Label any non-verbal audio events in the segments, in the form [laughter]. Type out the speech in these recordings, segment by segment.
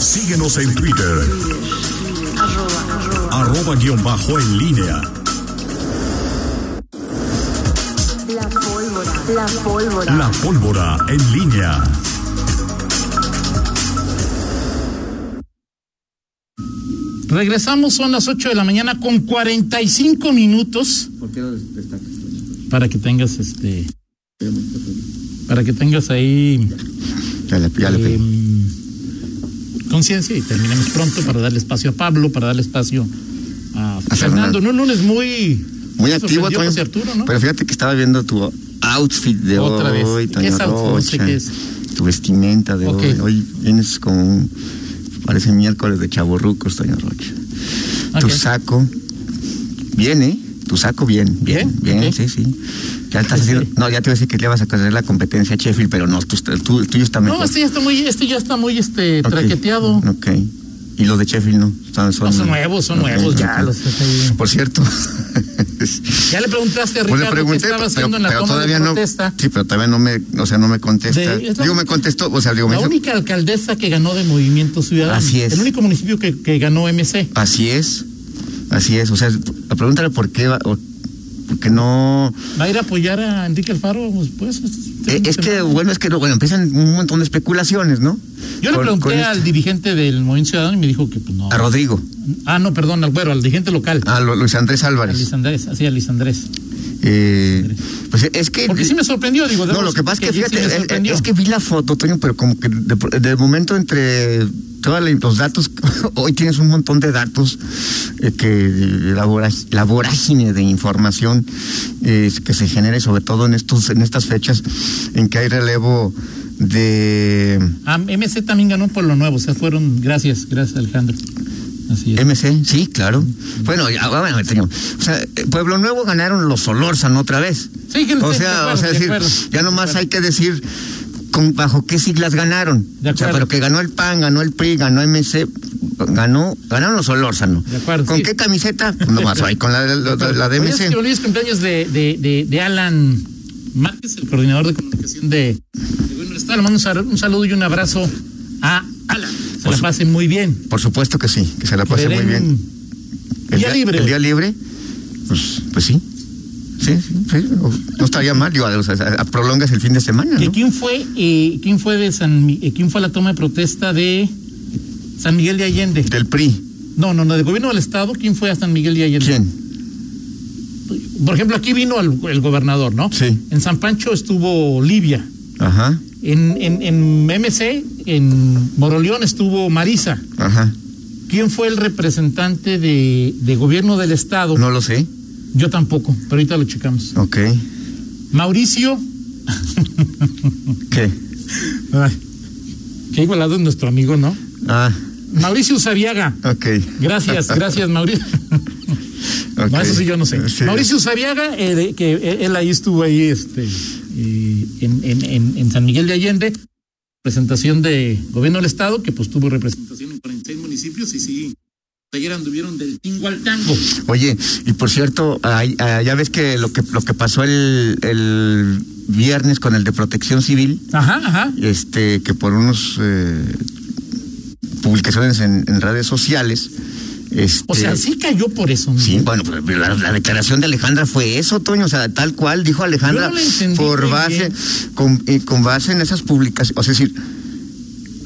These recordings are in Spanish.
Síguenos en Twitter. Arroba guion bajo en línea. La pólvora. La pólvora. La pólvora en línea. Regresamos, son las 8 de la mañana con 45 minutos. ¿Por qué lo destacas? Para que tengas este. Para que tengas ahí. Ya le, ya le eh, pedí. Conciencia y terminemos pronto para darle espacio a Pablo, para darle espacio a, A Fernando. Fernando. Un lunes muy. Muy activo, Arturo, ¿no? Pero fíjate que estaba viendo tu outfit de Otra vez. hoy, ¿Qué Toño es outfit? No sé Rocha. qué es. Tu vestimenta de hoy. Hoy vienes con un. Parece miércoles de chaborrucos, Toño Rocha. Tu saco. Bien, ¿eh? Tu saco bien, bien, Bien, sí, sí. Ya estás haciendo. No, ya te iba a decir que le vas a hacer la competencia a Sheffield, pero no, tu, tu- el tuyo está mejor. No, este ya está muy, este ya está muy este Ok. traqueteado. Ok. Y los de Sheffield no. Son, No, son nuevos, son nuevos, ya los ahí. Por cierto. [laughs] Ya le preguntaste a Pues le Ricardo pregunté, qué estaba pero, haciendo en la pero toma todavía de no. protesta. Sí, pero todavía no me, o sea, no me contesta. De- digo, me contestó, o sea, digo, La única alcaldesa que ganó de Movimiento Ciudadano. Así es. El único municipio que, que ganó MC. así es, así es, o sea, pregúntale por qué, va- o, porque no. ¿Va a ir a apoyar a Enrique Alfaro? Pues, Eh, es que, bueno, es que, bueno, empiezan un montón de especulaciones, ¿no? Yo le pregunté con al este- dirigente del Movimiento Ciudadano y me dijo que pues no. A Rodrigo, Ah, no, perdón, al güero, al dirigente local. a Lu- Luis Andrés A Álvarez. Luis Andrés, así a Luis Andrés. Eh, pues es que. Porque sí me sorprendió, digo. No, lo que pasa es que, sí fíjate, es- sorprendió. es, que vi la foto, Toño, pero como que de, de momento entre todos los datos, [laughs] hoy tienes un montón de datos eh, que la, voraz- la vorágine de información eh, que se genere, sobre todo en estos en estas fechas en que hay relevo de Ah, MC también ganó por lo nuevo, o sea, fueron. Gracias, gracias, Alejandro. Así es. MC, sí, claro. Bueno, ya, bueno, Toño, o sea, eh, Pueblo Nuevo ganaron los Solórzano otra vez. Sí, que O sea, acuerdo, o sea, decir, ya nomás hay que decir con, bajo qué siglas ganaron. De O sea, pero que ganó el PAN, ganó el PRI, ganó MC, ganó, ganaron los Solórzano. De acuerdo, ¿Con sí. qué camiseta? Pues nomás ahí con la, la, la- la de MC. hoy es cumpleaños de, de, de, de Alan Márquez, el coordinador de comunicación de, de Estado. Le mando un sal- un saludo y un abrazo a Alan. Se Por la pase muy bien. Por supuesto que sí, que se la pase muy bien. Día libre. El día libre, pues, pues sí. Sí, sí, sí. No estaría mal, digo, o sea, prolongas el fin de semana, ¿Que ¿no? ¿Quién fue, eh, quién fue de San, eh, quién fue a la toma de protesta de San Miguel de Allende? Del PRI. No, no, no, del gobierno del estado, ¿quién fue a San Miguel de Allende? ¿Quién? Por ejemplo, aquí vino el, el gobernador, ¿no? Sí. En San Pancho estuvo Livia. Ajá, En, en, en MC, en Moroleón estuvo Marisa. ajá. ¿Quién fue el representante de, de gobierno del estado? No lo sé. Yo tampoco, pero ahorita lo checamos. Ok. Mauricio. ¿Qué? Ay, qué igualado es nuestro amigo, ¿no? Ah, Mauricio Usabiaga. ok. Gracias, gracias, Mauricio. No, eso sí yo no sé. Sí. Mauricio Usabiaga, eh, de- que eh, él ahí estuvo ahí este, eh, en, en, en, en San Miguel de Allende, presentación de gobierno del estado, que pues tuvo representación en 46 municipios y sí, ayer anduvieron del tingo al tango. Oye, y por cierto, ya ves que lo que lo que pasó el, el viernes con el de Protección Civil, Ajá, ajá. este, que por unos eh, publicaciones en, en redes sociales, este, O sea, sí cayó por eso. ¿no? Sí, bueno, pues, la, la declaración de Alejandra fue eso, Toño, o sea, tal cual dijo Alejandra no por base, con, eh, con base en esas publicaciones, o sea, es decir,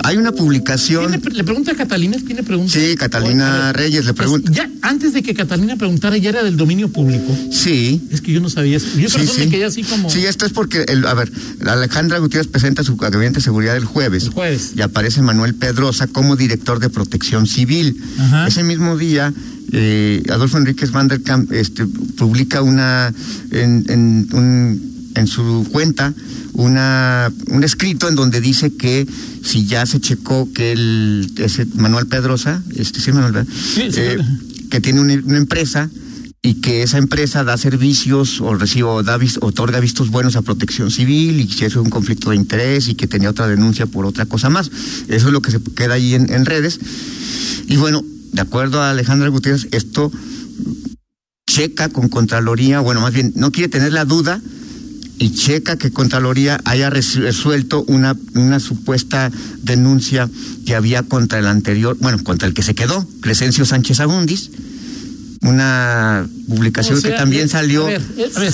hay una publicación, ¿Quién le, pregunta a Catalina? ¿Quién le pregunta? sí, Catalina ver, Reyes le es- pregunta, Ya, antes de que Catalina preguntara, ya era del dominio público. sí, Es que yo no sabía eso. Yo Sí, eso me sí. quedé así como Sí, esto es porque, el, a ver, Alejandra Gutiérrez presenta su gabinete de seguridad el jueves. el jueves. Y aparece Manuel Pedrosa como director de protección civil. Ajá. Ese mismo día, eh, Adolfo Enríquez Van der Kamp este, publica una, en, en, un- en su cuenta, una, un escrito en donde dice que si ya se checó que el, ese Manuel Pedrosa, este sí, Manuel, ¿verdad? Sí, sí, Eh, que tiene una, una empresa y que esa empresa da servicios o recibe o da otorga vistos buenos a protección civil y que eso es un conflicto de interés y que tenía otra denuncia por otra cosa más. Eso es lo que se queda ahí en, en redes. Y bueno, de acuerdo a Alejandra Gutiérrez, esto checa con Contraloría, bueno, más bien, no quiere tener la duda y checa que Contraloría haya resuelto una, una supuesta denuncia que había contra el anterior, bueno, contra el que se quedó, Crescencio Sánchez Abundis, una publicación O sea, que también eh, salió. A ver, a ver,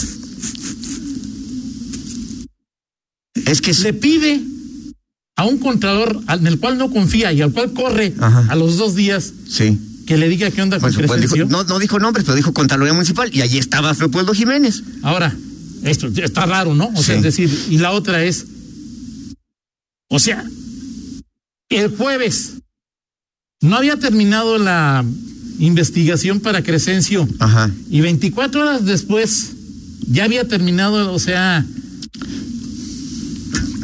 es que le pide a un contralor al- en el cual no confía y al cual corre Ajá. a los dos días sí. que le diga qué onda con Pues, pues, dijo- no dijo nombres, pero dijo Contraloría Municipal y allí estaba Leopoldo Jiménez. Ahora, esto está raro, ¿no? O sea, es decir, y la otra es, o sea, el jueves no había terminado la investigación para Crescencio Ajá. y 24 horas después ya había terminado, o sea,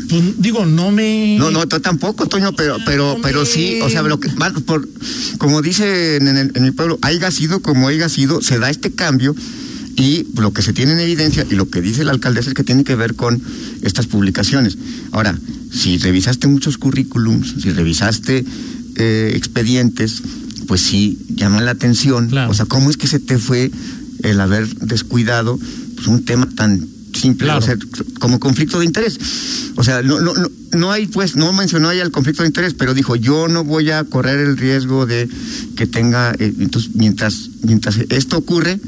pues digo, no me... No, no, tampoco, Toño, pero, pero, pero sí, o sea, lo que, por, como dice en, el- en mi pueblo, haya sido como haya sido, se da este cambio y lo que se tiene en evidencia y lo que dice la alcaldesa es que tiene que ver con estas publicaciones. Ahora, si revisaste muchos currículums, si revisaste eh, expedientes, pues sí, llama la atención. Claro. O sea, ¿cómo es que se te fue el haber descuidado pues, un tema tan simple, Claro. o sea, como conflicto de interés. O sea, no, no, no, no hay, pues, no mencionó ella el conflicto de interés, pero dijo, yo no voy a correr el riesgo de que tenga, eh, entonces, mientras, mientras esto ocurre,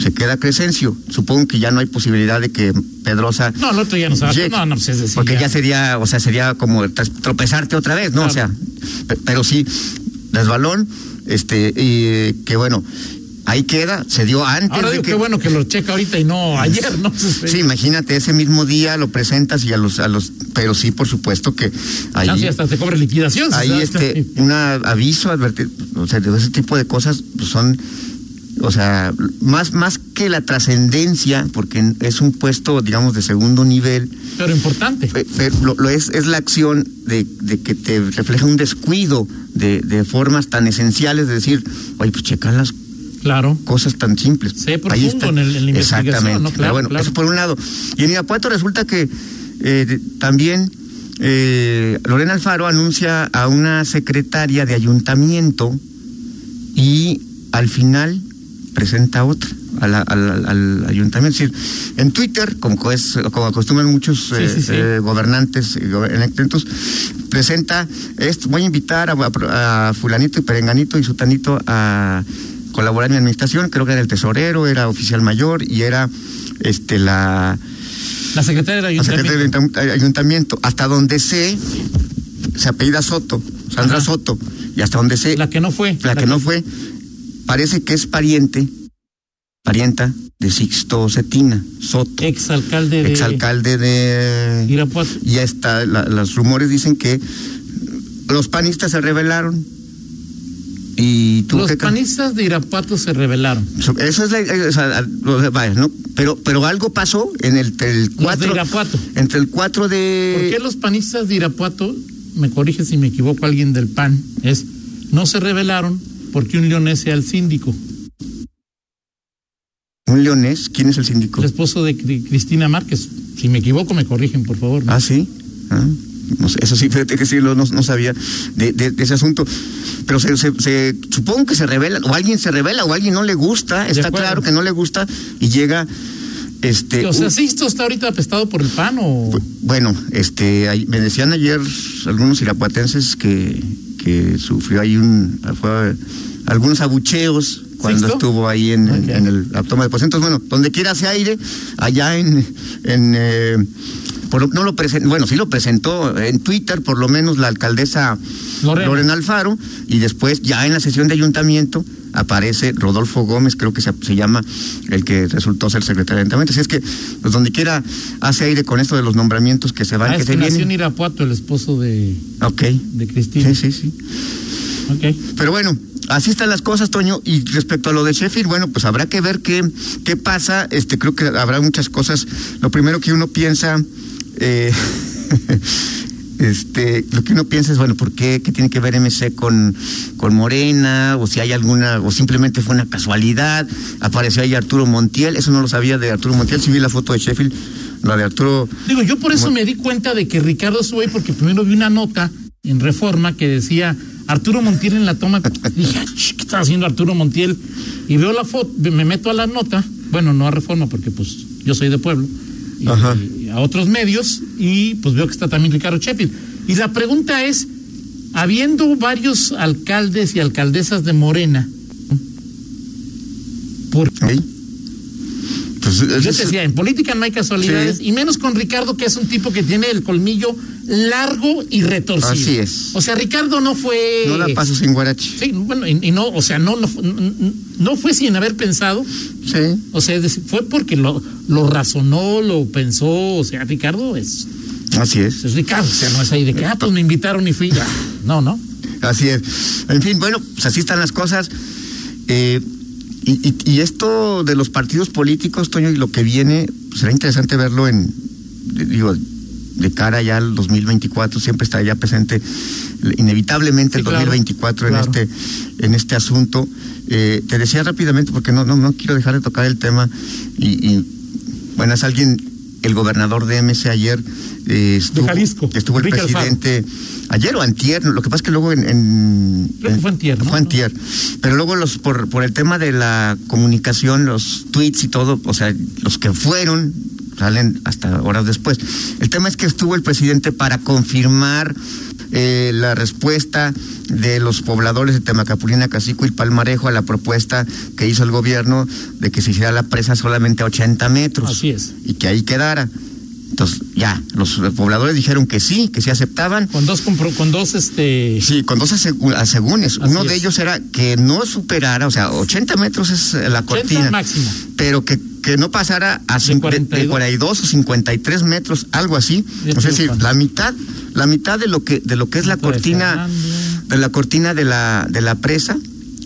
se queda Crescencio. Supongo que ya no hay posibilidad de que Pedrosa No, el otro ya no se va a... llegue, No, no, pues es decir, porque ya ya- sería, o sea, sería como tropezarte otra vez, ¿no? O sea, pero sí, resbalón, este, y que bueno, ahí queda, se dio antes Ahora de digo que... que bueno que lo checa ahorita y no [laughs] ayer, ¿no? Sí, imagínate, ese mismo día lo presentas y a los, a los, pero sí, por supuesto que ahí, Chance hasta te cobre liquidación. ahí este, un aviso, advertir, o sea, de ese tipo de cosas pues, son, o sea, más, más que la trascendencia, porque es un puesto, digamos, de segundo nivel, Pero importante. pero lo, lo es, es la acción de, de que te refleja un descuido de, de formas tan esenciales de decir, oye, pues checar las Claro. cosas tan simples. Sé profundo en el- en la investigación, Exactamente. ¿no? Claro, Pero bueno, claro. eso por un lado. Y en Irapuato resulta que eh, también eh, Lorena Alfaro anuncia a una secretaria de ayuntamiento y al final presenta otra al, al ayuntamiento. Es decir, en Twitter, como, es, como acostumbran muchos Sí, eh, sí, sí. eh, gobernantes y gobernantes, presenta esto, voy a invitar a, fulanito y perenganito y sutanito a colaborar en mi administración, creo que era el tesorero, era oficial mayor y era este la, La secretaria del la secretaria ayuntamiento. del ayuntam- ayuntamiento, hasta donde sé, se apellida Soto, Sandra Ajá. Soto, y hasta donde sé, La que no fue. la que no fue, parece que es pariente, parienta de Sixto Cetina, Soto, Exalcalde de exalcalde de Irapuato. y está, la- los rumores dicen que los panistas se rebelaron y tú Los panistas de Irapuato se rebelaron. eso es la, eh, o sea, vaya, ¿no? Pero, pero algo pasó en el, el de 4 Irapuato. entre el 4 de ¿Por qué los panistas de Irapuato, me corrige si me equivoco alguien del PAN, es no se rebelaron porque un leonés sea el síndico, un leonés, ¿quién es el síndico? el esposo de Cri- Cristina Márquez? Si me equivoco, me corrigen, por favor. Ah, sí. Ah, no sé, eso sí, fíjate que sí, lo- no, no sabía de, de- de ese asunto. Pero se, se- se- supongo que se revela, o alguien se revela, o alguien no le gusta, está claro que no le gusta, y llega este. o sea, un- ¿Sisto está ahorita apestado por el PAN o...? Bu- Bueno, este, me decían ayer algunos irapuatenses que, que sufrió ahí un, fue, algunos abucheos cuando ¿Sixto? estuvo ahí en, en- Ok. en el la toma de. Entonces, bueno, donde quiera hace aire, allá en, en eh, por no lo presentó, bueno, sí lo presentó en Twitter, por lo menos la alcaldesa Lorena. Lorena, Alfaro, y después ya en la sesión de ayuntamiento aparece Rodolfo Gómez, creo que se, se llama el que resultó ser secretario de ayuntamiento. Así es que, pues donde quiera hace aire con esto de los nombramientos que se van, Ah, que es se que nació en. Irapuato, el esposo de, Ok, de Cristina. sí, sí, sí. Ok. Pero bueno, así están las cosas, Toño. Y respecto a lo de Sheffield, bueno, pues habrá que ver qué, qué pasa. Este, creo que habrá muchas cosas. Lo primero que uno piensa, eh, [laughs] este, lo que uno piensa es, bueno, ¿por qué? ¿Qué tiene que ver MC con, con Morena? O si hay alguna, o simplemente fue una casualidad. Apareció ahí Arturo Montiel, eso no lo sabía de Arturo Montiel. Si vi la foto de Sheffield, la de Arturo. Digo, yo por eso me di cuenta de que Ricardo ahí porque primero vi una nota en Reforma que decía Arturo Montiel en la toma. Dije, "Ah, ¿qué está haciendo Arturo Montiel? Y veo la foto, me meto a la nota, bueno, no a Reforma porque pues yo soy de pueblo, Ajá. A otros medios y pues veo que está también Ricardo Sheffield. Y la pregunta es, habiendo varios alcaldes y alcaldesas de Morena, ¿por ¿Sí? Pues, Yo es- te decía, en política no hay casualidades, Sí. y menos con Ricardo, que es un tipo que tiene el colmillo largo y retorcido. Así es. O sea, Ricardo no fue. no la paso sin guarache. Sí, bueno, y, y no, o sea, no, no, no fue sin haber pensado, Sí. o sea, fue porque lo, lo razonó, lo pensó, o sea, Ricardo es, Así es. es Ricardo, o sea, no es ahí de que, ah, pues me invitaron y fui, ya. no, no. Así es. En fin, bueno, pues así están las cosas. Eh, y, y- y esto de los partidos políticos, Toño, y lo que viene, pues, será interesante verlo en, de- digo, de cara ya al 2024, siempre está ya presente inevitablemente Sí, el claro, 2024 claro. en este en este asunto. Eh, te decía rápidamente, porque no, no, no quiero dejar de tocar el tema, y, y, bueno, es alguien, el gobernador de MC ayer, eh, estuvo, Jalisco, estuvo el presidente ayer o antier, lo que pasa es que luego en... en- Creo que fue antier, ¿no? Fue antier. Pero luego los por, por el tema de la comunicación, los tweets y todo, o sea, los que fueron salen hasta horas después. El tema es que estuvo el presidente para confirmar eh, la respuesta de los pobladores de Temacapulina, Cacico y Palmarejo a la propuesta que hizo el gobierno de que se hiciera la presa solamente a 80 metros Así es. y que ahí quedara. Entonces, ya, los pobladores dijeron que sí, que sí aceptaban. Con dos, compro- con dos, este, Sí, con dos asegúnes. Uno de es. ellos era que no superara, o sea, 80 metros es la 80 cortina, máximo. pero que, que no pasara a De cin- de, 42. de 42 o 53 metros, algo así. Ya O sea, es decir, la mitad, la mitad de lo que de lo que es la cortina, de la cortina de la de la presa.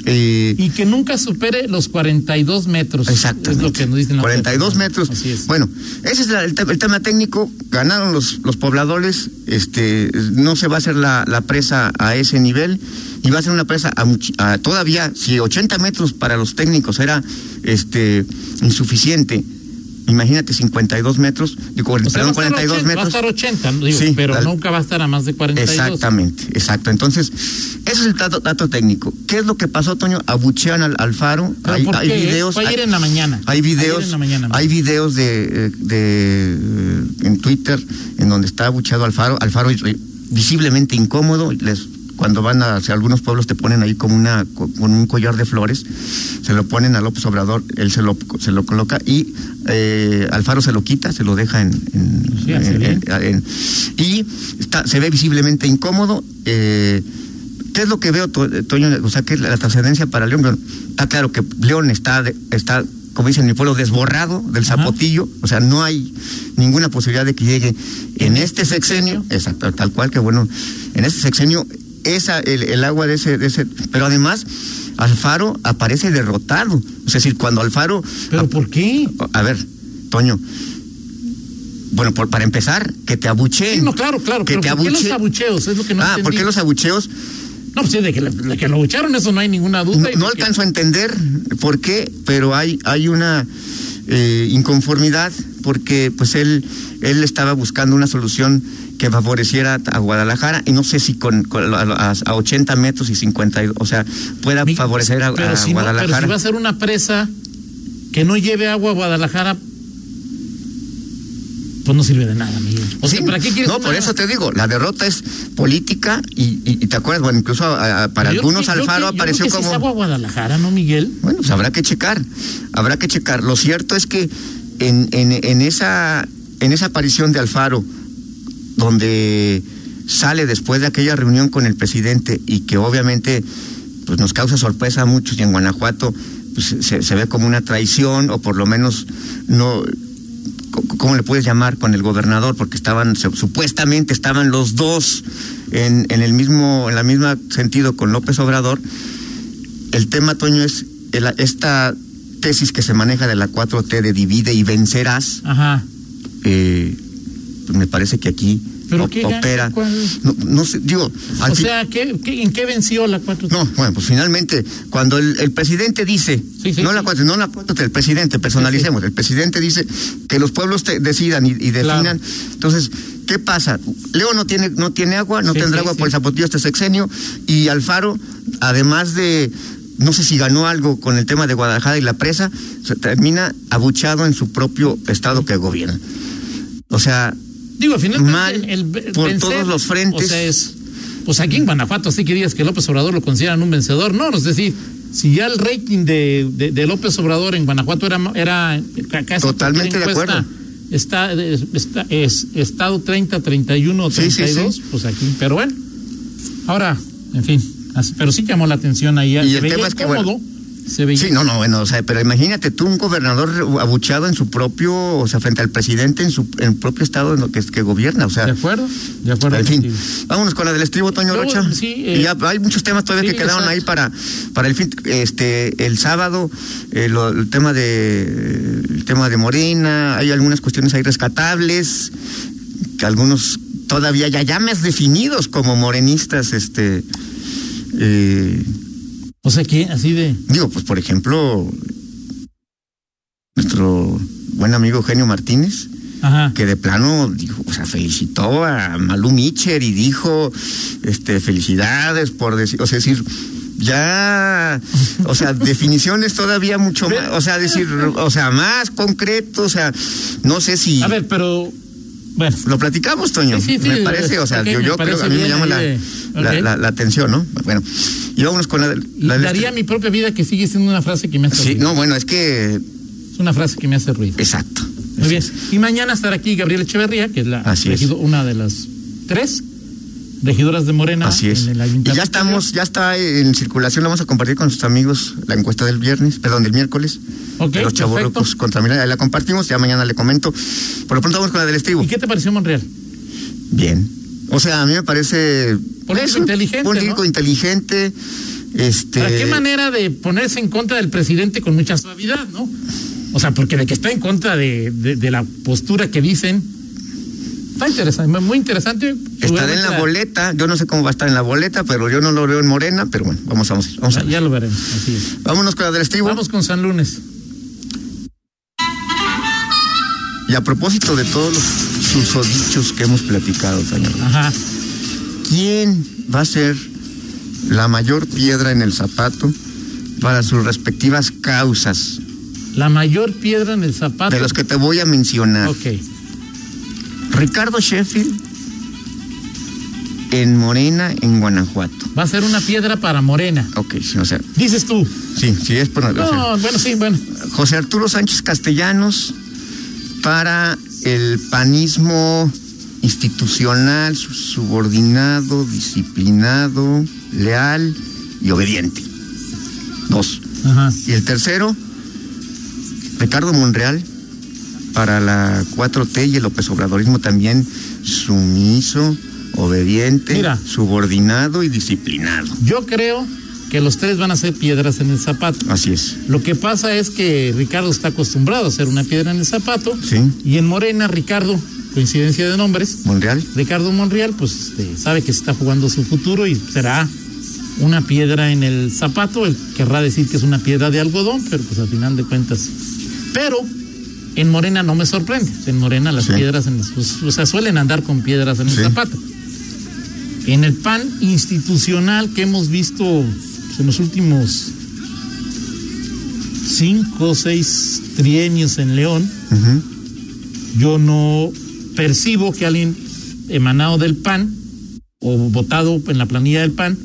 Eh, y que nunca supere los 42 metros. Exactamente. Es lo que nos dicen. la 42 otra. metros. Así es. Bueno, ese es la- el, te- el tema técnico. Ganaron los, los pobladores. Este, no se va a hacer la, la presa a ese nivel. Y va a ser una presa a a todavía, si 80 metros para los técnicos era este insuficiente. Imagínate 52 metros, digo, O sea, perdón, va, a estar 42 80, va a metros. estar 80, digo, Sí, pero tal- nunca va a estar a más de 42. Exactamente, exacto. Entonces, ese es el dato, dato técnico. ¿Qué es lo que pasó, Toño? Abuchean al, al faro. ¿Pero hay, por hay qué? videos. Fue ayer hay- en la mañana. Hay videos, en la mañana. hay videos de, eh, de eh, en Twitter en donde está abucheado Alfaro, Alfaro eh, visiblemente incómodo, les cuando van a hacia algunos pueblos te ponen ahí como una co- con un collar de flores, se lo ponen a López Obrador, él se lo se lo coloca y eh, Alfaro se lo quita, se lo deja en, en- Sí, en- en- y está, se ve visiblemente incómodo. eh, ¿Qué es lo que veo, To- Toño? O sea, que es la, la trascendencia para León. Bueno, está claro que León está, de- está, como dicen en mi pueblo, desborrado del Ajá. zapotillo. O sea, no hay ninguna posibilidad de que llegue en este sexenio. Exacto, tal cual que bueno, en este sexenio, esa, el, el agua de ese, de ese. Pero además, Alfaro aparece derrotado. Es decir, cuando Alfaro. ¿Pero por qué? A ver, Toño. Bueno, por, para empezar, que te abucheen. Sí, no, claro, claro. Que pero te ¿por qué los abuche- abucheos? Es lo que no ah, entendí. ¿por qué los abucheos? No, pues sí, de que, de que lo abucharon, eso no hay ninguna duda. No, alcanzo a entender por qué, pero hay, hay una eh, inconformidad porque pues él, él estaba buscando una solución que favoreciera a Guadalajara y no sé si con, con a, a- a 80 metros y 52, o sea, pueda Mi- favorecer a, pero a si no, pero Guadalajara. si va a ser una presa que no lleve agua a Guadalajara, pues no sirve de nada, Miguel. O sea, Sí, ¿para qué quieres No, una- por eso te digo, la derrota es política y, y- y te acuerdas, bueno, incluso a- a- para Yo algunos yo Alfaro yo apareció creo que como... es agua a Guadalajara, ¿no, Miguel? Bueno, pues habrá que checar, habrá que checar. Lo cierto es que en, en, en esa, en esa aparición de Alfaro, donde sale después de aquella reunión con el presidente y que obviamente pues nos causa sorpresa a muchos y en Guanajuato pues, se, se ve como una traición o por lo menos no ¿cómo le puedes llamar con el gobernador? Porque estaban, supuestamente estaban los dos en, en el mismo, en la misma sentido con López Obrador. El tema, Toño, es el- esta tesis que se maneja de la 4T de divide y vencerás. Ajá. eh, me parece que aquí ¿Pero qué opera. No, no sé, digo, al O sea, ¿qué, qué, en qué venció la 4 no, bueno, pues finalmente, cuando el, el presidente dice, Sí, sí, no la sí. cuatro, no la cuatro, el presidente, personalicemos, el presidente dice que los pueblos te- decidan y, y definan. Entonces, ¿qué pasa? León no tiene, no tiene agua, no tendrá agua por el zapotillo este sexenio, y Alfaro, además de, no sé si ganó algo con el tema de Guadalajara y la presa, se termina abuchado en su propio estado que gobierna. O sea, Digo, al final Mal por todos los frentes. O sea, es, pues aquí en Guanajuato, así que digas que López Obrador lo consideran un vencedor. No, es decir, si ya el rating de, de, de López Obrador en Guanajuato era, era casi Totalmente de acuerdo. Está, está, es estado 30, 31, 32, sí, sí, sí. pues aquí, pero bueno. Ahora, en fin, pero sí llamó la atención ahí. Y el tema es que, bueno, Sí, no, no, bueno, o sea, pero imagínate tú un gobernador abuchado en su propio, o sea, frente al presidente en su en propio estado en lo que, que gobierna, o sea. De acuerdo, de acuerdo. En fin, vámonos con la del estribo, Toño Luego, Rocha. Sí, eh, y ya hay muchos temas todavía sí, que quedaron exacto. ahí para, para el fin, este, el sábado, eh, lo, el tema de, el tema de Morena, hay algunas cuestiones ahí rescatables, que algunos todavía ya llames definidos como morenistas, este, eh, o sea, que así de. Digo, pues por ejemplo, nuestro buen amigo Eugenio Martínez, Ajá. que de plano dijo, o sea, felicitó a Malú Micher y dijo, este, felicidades por decir, o sea, decir, ya, o sea, [laughs] definiciones todavía mucho más, o sea, decir, o sea, más concreto, o sea, no sé si. A ver, pero. Bueno. Lo platicamos, Toño. Sí, sí, sí, me parece, o sea, okay, yo, yo creo que a mí me llama la, de... la, okay. la, la, atención, ¿no? Bueno, y vámonos con la, la Daría mi propia vida que sigue siendo una frase que me hace Sí, ruido. no, bueno, es que. Es una frase que me hace ruido. Exacto. Muy bien. Y mañana estará aquí Gabriela Echeverría, que es la Así es. una de las tres regidoras de Morena. Así es. En el y ya estamos, ya está en circulación, lo vamos a compartir con sus amigos la encuesta del viernes, perdón, del miércoles. Ok, de los chavorrucos contra Miranda, la compartimos, ya mañana le comento. Por lo pronto vamos con la del estribo. ¿Y qué te pareció Monreal? Bien. O sea, a mí me parece. Político eso, inteligente, Político ¿no? inteligente. Este. ¿Para qué manera de ponerse en contra del presidente con mucha suavidad, no? O sea, porque de que está en contra de, de, de la postura que dicen. Está interesante, muy interesante. Estará en la boleta, yo no sé cómo va a estar en la boleta, pero yo no lo veo en Morena, pero bueno, vamos, vamos, vamos a Ya, ya lo veremos, así es. Vámonos con estribo. Vamos con San Lunes. Y a propósito de todos los susodichos que hemos platicado, señor. Ajá. ¿Quién va a ser la mayor piedra en el zapato para sus respectivas causas? La mayor piedra en el zapato. De los que te voy a mencionar. Ok. Ricardo Sheffield en Morena, en Guanajuato. Va a ser una piedra para Morena. Ok, sí, o sea, Dices tú. sí, sí es por... o sea, No, bueno, sí, bueno. José Arturo Sánchez Castellanos para el panismo institucional, su- subordinado, disciplinado, leal y obediente. Dos. Ajá. Y el tercero, Ricardo Monreal para la 4T y el López Obradorismo también sumiso, obediente, Mira. subordinado y disciplinado. Yo creo que los tres van a ser piedras en el zapato. Así es. Lo que pasa es que Ricardo está acostumbrado a ser una piedra en el zapato. Sí. Y en Morena, Ricardo, coincidencia de nombres, Monreal. Ricardo Monreal, pues este, sabe que se está jugando su futuro y será una piedra en el zapato. Él querrá decir que es una piedra de algodón, pero pues al final de cuentas. Pero en Morena no me sorprende. En Morena las Sí. piedras, en, pues, o sea, suelen andar con piedras en el Sí. zapato. En el PAN institucional que hemos visto pues, en los últimos cinco o seis trienios en León, yo no percibo que alguien emanado del PAN o votado en la planilla del PAN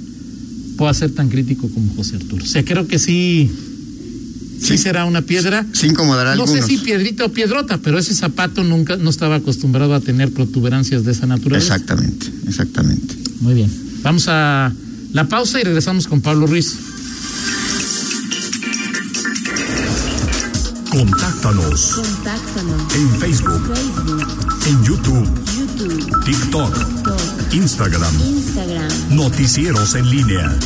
pueda ser tan crítico como José Arturo. O sea, creo que sí, sí, Sí. será una piedra. Sí incomodará No algunos. sé si piedrita o piedrota, pero ese zapato nunca no estaba acostumbrado a tener protuberancias de esa naturaleza. Exactamente, exactamente. Muy bien. Vamos a la pausa y regresamos con Pablo Ruiz. Contáctanos Contáctanos. en Facebook, Facebook, en YouTube, YouTube, TikTok, TikTok, Instagram. Instagram. Noticieros en línea.